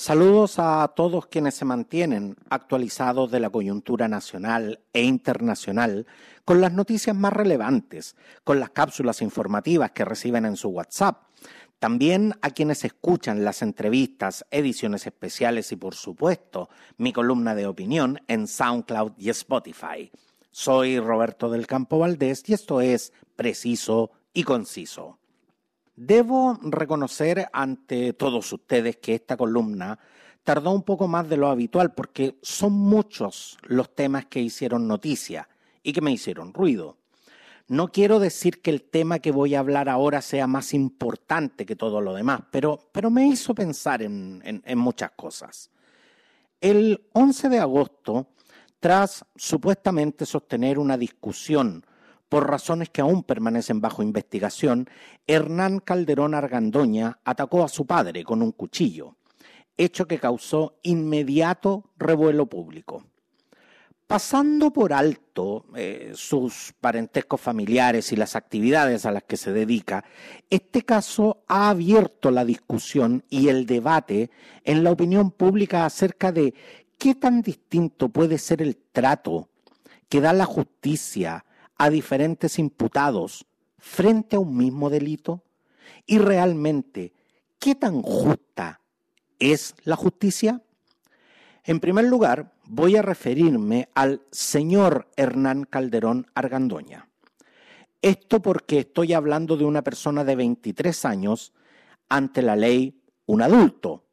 Saludos a todos quienes se mantienen actualizados de la coyuntura nacional e internacional con las noticias más relevantes, con las cápsulas informativas que reciben en su WhatsApp. También a quienes escuchan las entrevistas, ediciones especiales y por supuesto mi columna de opinión en SoundCloud y Spotify. Soy Roberto del Campo Valdés y esto es Preciso y Conciso. Debo reconocer ante todos ustedes que esta columna tardó un poco más de lo habitual porque son muchos los temas que hicieron noticia y que me hicieron ruido. No quiero decir que el tema que voy a hablar ahora sea más importante que todo lo demás, pero, pero me hizo pensar en, en muchas cosas. El 11 de agosto, tras supuestamente sostener una discusión por razones que aún permanecen bajo investigación, Hernán Calderón Argandoña atacó a su padre con un cuchillo, hecho que causó inmediato revuelo público. Pasando por alto eh, sus parentescos familiares y las actividades a las que se dedica, este caso ha abierto la discusión y el debate en la opinión pública acerca de qué tan distinto puede ser el trato que da la justicia a diferentes imputados frente a un mismo delito? ¿Y realmente qué tan justa es la justicia? En primer lugar, voy a referirme al señor Hernán Calderón Argandoña. Esto porque estoy hablando de una persona de 23 años, ante la ley un adulto.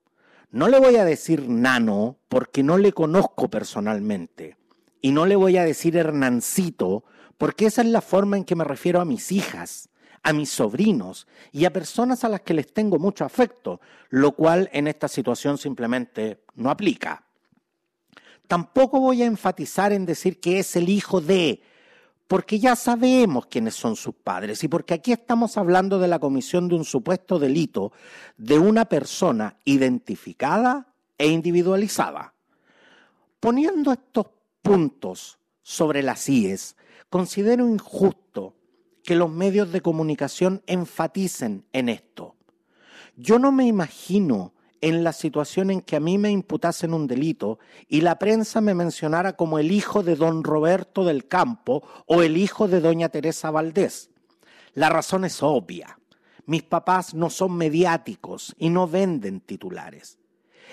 No le voy a decir nano porque no le conozco personalmente. Y no le voy a decir Hernancito porque esa es la forma en que me refiero a mis hijas, a mis sobrinos y a personas a las que les tengo mucho afecto, lo cual en esta situación simplemente no aplica. Tampoco voy a enfatizar en decir que es el hijo de, porque ya sabemos quiénes son sus padres y porque aquí estamos hablando de la comisión de un supuesto delito de una persona identificada e individualizada. Poniendo estos puntos sobre las IES, Considero injusto que los medios de comunicación enfaticen en esto. Yo no me imagino en la situación en que a mí me imputasen un delito y la prensa me mencionara como el hijo de don Roberto del Campo o el hijo de doña Teresa Valdés. La razón es obvia. Mis papás no son mediáticos y no venden titulares.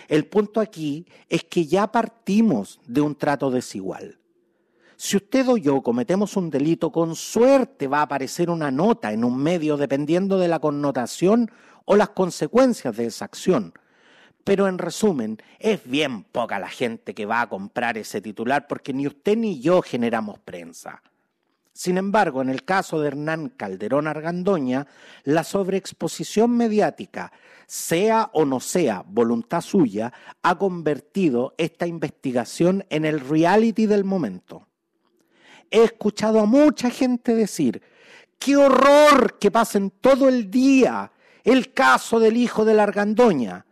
El punto aquí es que ya partimos de un trato desigual. Si usted o yo cometemos un delito, con suerte va a aparecer una nota en un medio dependiendo de la connotación o las consecuencias de esa acción. Pero en resumen, es bien poca la gente que va a comprar ese titular porque ni usted ni yo generamos prensa. Sin embargo, en el caso de Hernán Calderón Argandoña, la sobreexposición mediática, sea o no sea voluntad suya, ha convertido esta investigación en el reality del momento he escuchado a mucha gente decir, qué horror que pasen todo el día el caso del hijo de la argandoña.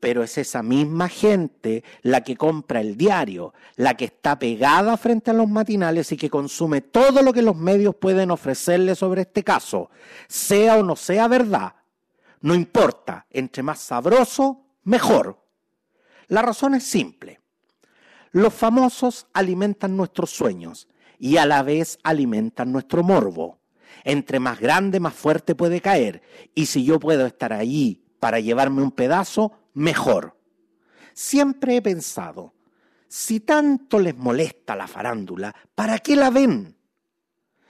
Pero es esa misma gente la que compra el diario, la que está pegada frente a los matinales y que consume todo lo que los medios pueden ofrecerle sobre este caso, sea o no sea verdad. No importa, entre más sabroso, mejor. La razón es simple. Los famosos alimentan nuestros sueños y a la vez alimentan nuestro morbo. Entre más grande, más fuerte puede caer, y si yo puedo estar allí para llevarme un pedazo, mejor. Siempre he pensado, si tanto les molesta la farándula, ¿para qué la ven?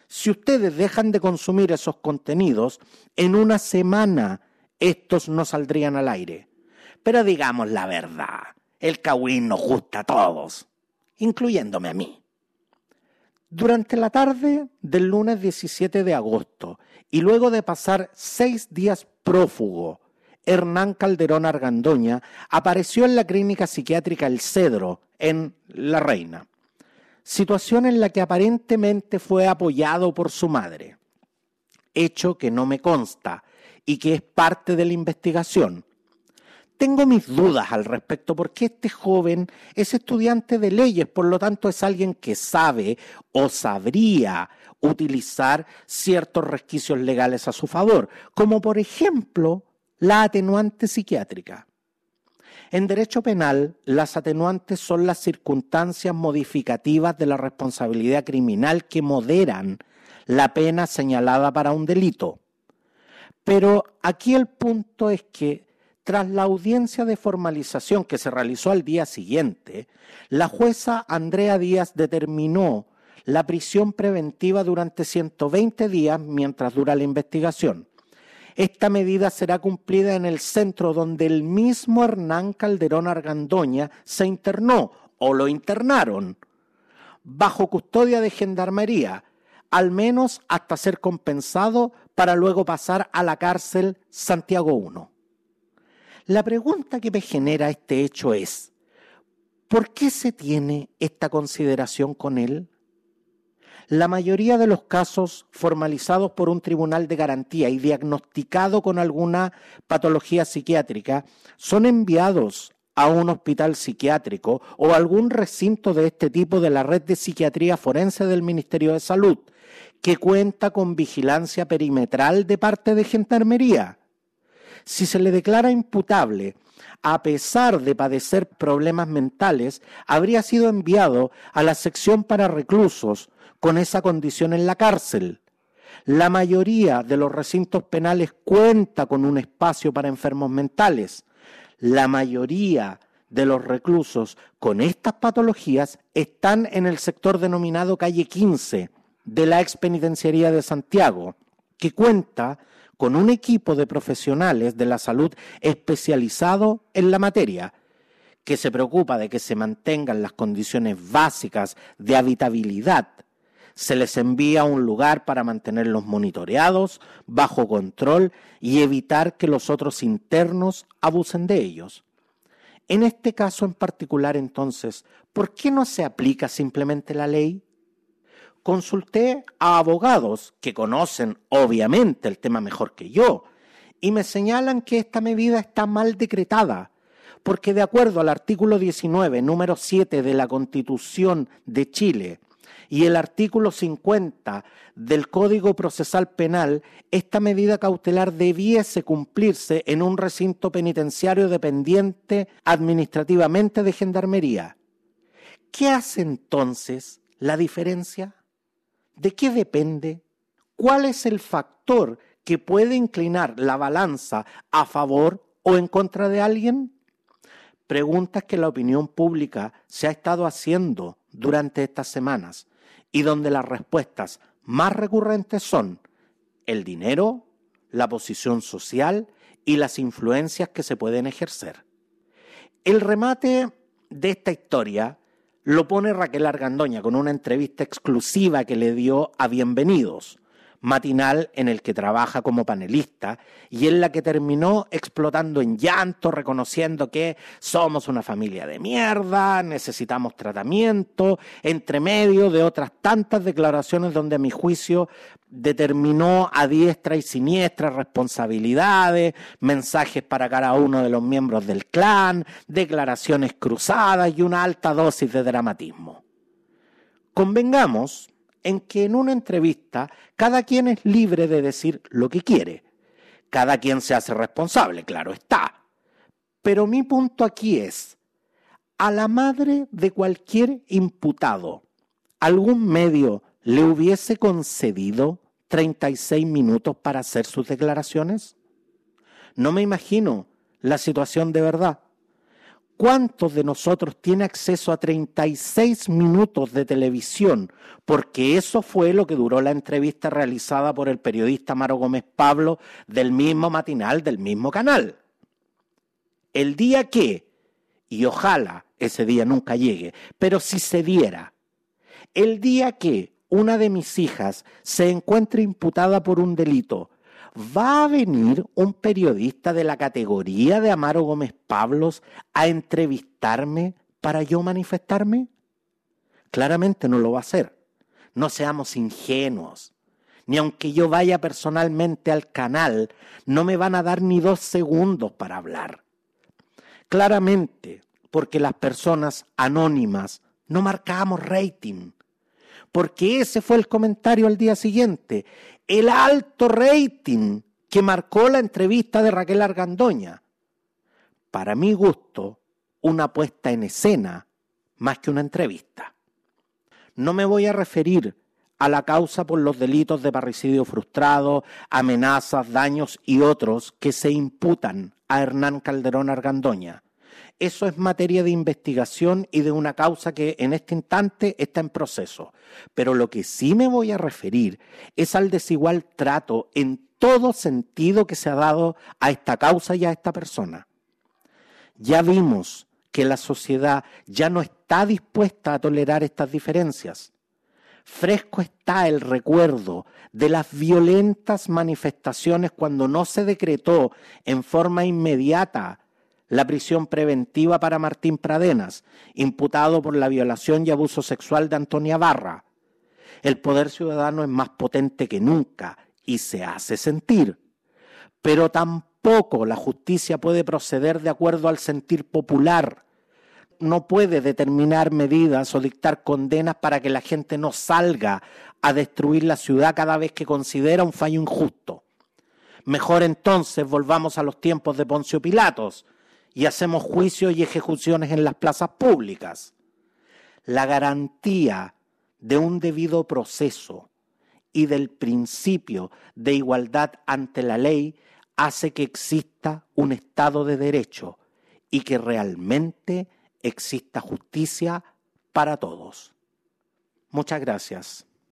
Si ustedes dejan de consumir esos contenidos, en una semana estos no saldrían al aire. Pero digamos la verdad, el Kawin nos gusta a todos, incluyéndome a mí. Durante la tarde del lunes 17 de agosto y luego de pasar seis días prófugo, Hernán Calderón Argandoña apareció en la clínica psiquiátrica El Cedro, en La Reina, situación en la que aparentemente fue apoyado por su madre, hecho que no me consta y que es parte de la investigación, tengo mis dudas al respecto porque este joven es estudiante de leyes, por lo tanto es alguien que sabe o sabría utilizar ciertos resquicios legales a su favor, como por ejemplo la atenuante psiquiátrica. En derecho penal, las atenuantes son las circunstancias modificativas de la responsabilidad criminal que moderan la pena señalada para un delito. Pero aquí el punto es que tras la audiencia de formalización que se realizó al día siguiente, la jueza Andrea Díaz determinó la prisión preventiva durante 120 días mientras dura la investigación. Esta medida será cumplida en el centro donde el mismo Hernán Calderón Argandoña se internó o lo internaron bajo custodia de gendarmería, al menos hasta ser compensado para luego pasar a la cárcel Santiago I. La pregunta que me genera este hecho es, ¿por qué se tiene esta consideración con él? La mayoría de los casos formalizados por un tribunal de garantía y diagnosticado con alguna patología psiquiátrica son enviados a un hospital psiquiátrico o algún recinto de este tipo de la red de psiquiatría forense del Ministerio de Salud, que cuenta con vigilancia perimetral de parte de Gendarmería si se le declara imputable, a pesar de padecer problemas mentales, habría sido enviado a la sección para reclusos con esa condición en la cárcel. La mayoría de los recintos penales cuenta con un espacio para enfermos mentales. La mayoría de los reclusos con estas patologías están en el sector denominado calle 15 de la ex penitenciaría de Santiago, que cuenta con un equipo de profesionales de la salud especializado en la materia, que se preocupa de que se mantengan las condiciones básicas de habitabilidad. Se les envía un lugar para mantenerlos monitoreados, bajo control y evitar que los otros internos abusen de ellos. En este caso en particular, entonces, ¿por qué no se aplica simplemente la ley? Consulté a abogados que conocen obviamente el tema mejor que yo y me señalan que esta medida está mal decretada, porque de acuerdo al artículo 19, número 7 de la Constitución de Chile y el artículo 50 del Código Procesal Penal, esta medida cautelar debiese cumplirse en un recinto penitenciario dependiente administrativamente de Gendarmería. ¿Qué hace entonces la diferencia? ¿De qué depende? ¿Cuál es el factor que puede inclinar la balanza a favor o en contra de alguien? Preguntas que la opinión pública se ha estado haciendo durante estas semanas y donde las respuestas más recurrentes son el dinero, la posición social y las influencias que se pueden ejercer. El remate de esta historia lo pone Raquel Argandoña con una entrevista exclusiva que le dio a Bienvenidos, matinal en el que trabaja como panelista y en la que terminó explotando en llanto, reconociendo que somos una familia de mierda, necesitamos tratamiento, entre medio de otras tantas declaraciones donde a mi juicio determinó a diestra y siniestra responsabilidades, mensajes para cada uno de los miembros del clan, declaraciones cruzadas y una alta dosis de dramatismo. Convengamos en que en una entrevista cada quien es libre de decir lo que quiere. Cada quien se hace responsable, claro está. Pero mi punto aquí es, a la madre de cualquier imputado, ¿algún medio le hubiese concedido 36 minutos para hacer sus declaraciones? No me imagino la situación de verdad. ¿Cuántos de nosotros tiene acceso a 36 minutos de televisión? Porque eso fue lo que duró la entrevista realizada por el periodista Maro Gómez Pablo del mismo matinal, del mismo canal. El día que, y ojalá ese día nunca llegue, pero si se diera, el día que una de mis hijas se encuentre imputada por un delito ¿va a venir un periodista de la categoría de Amaro Gómez Pablos a entrevistarme para yo manifestarme? Claramente no lo va a hacer. No seamos ingenuos. Ni aunque yo vaya personalmente al canal, no me van a dar ni dos segundos para hablar. Claramente, porque las personas anónimas no marcamos rating. Porque ese fue el comentario al día siguiente el alto rating que marcó la entrevista de Raquel Argandoña. para mi gusto, una puesta en escena más que una entrevista. No me voy a referir a la causa por los delitos de parricidio frustrado, amenazas, daños y otros que se imputan a Hernán Calderón Argandoña. Eso es materia de investigación y de una causa que en este instante está en proceso. Pero lo que sí me voy a referir es al desigual trato en todo sentido que se ha dado a esta causa y a esta persona. Ya vimos que la sociedad ya no está dispuesta a tolerar estas diferencias fresco está el recuerdo de las violentas manifestaciones cuando no se decretó en forma inmediata la prisión preventiva para Martín Pradenas, imputado por la violación y abuso sexual de Antonia Barra. El poder ciudadano es más potente que nunca y se hace sentir, pero tampoco la justicia puede proceder de acuerdo al sentir popular no puede determinar medidas o dictar condenas para que la gente no salga a destruir la ciudad cada vez que considera un fallo injusto. Mejor entonces volvamos a los tiempos de Poncio Pilatos y hacemos juicios y ejecuciones en las plazas públicas. La garantía de un debido proceso y del principio de igualdad ante la ley hace que exista un Estado de Derecho y que realmente exista justicia para todos. Muchas gracias.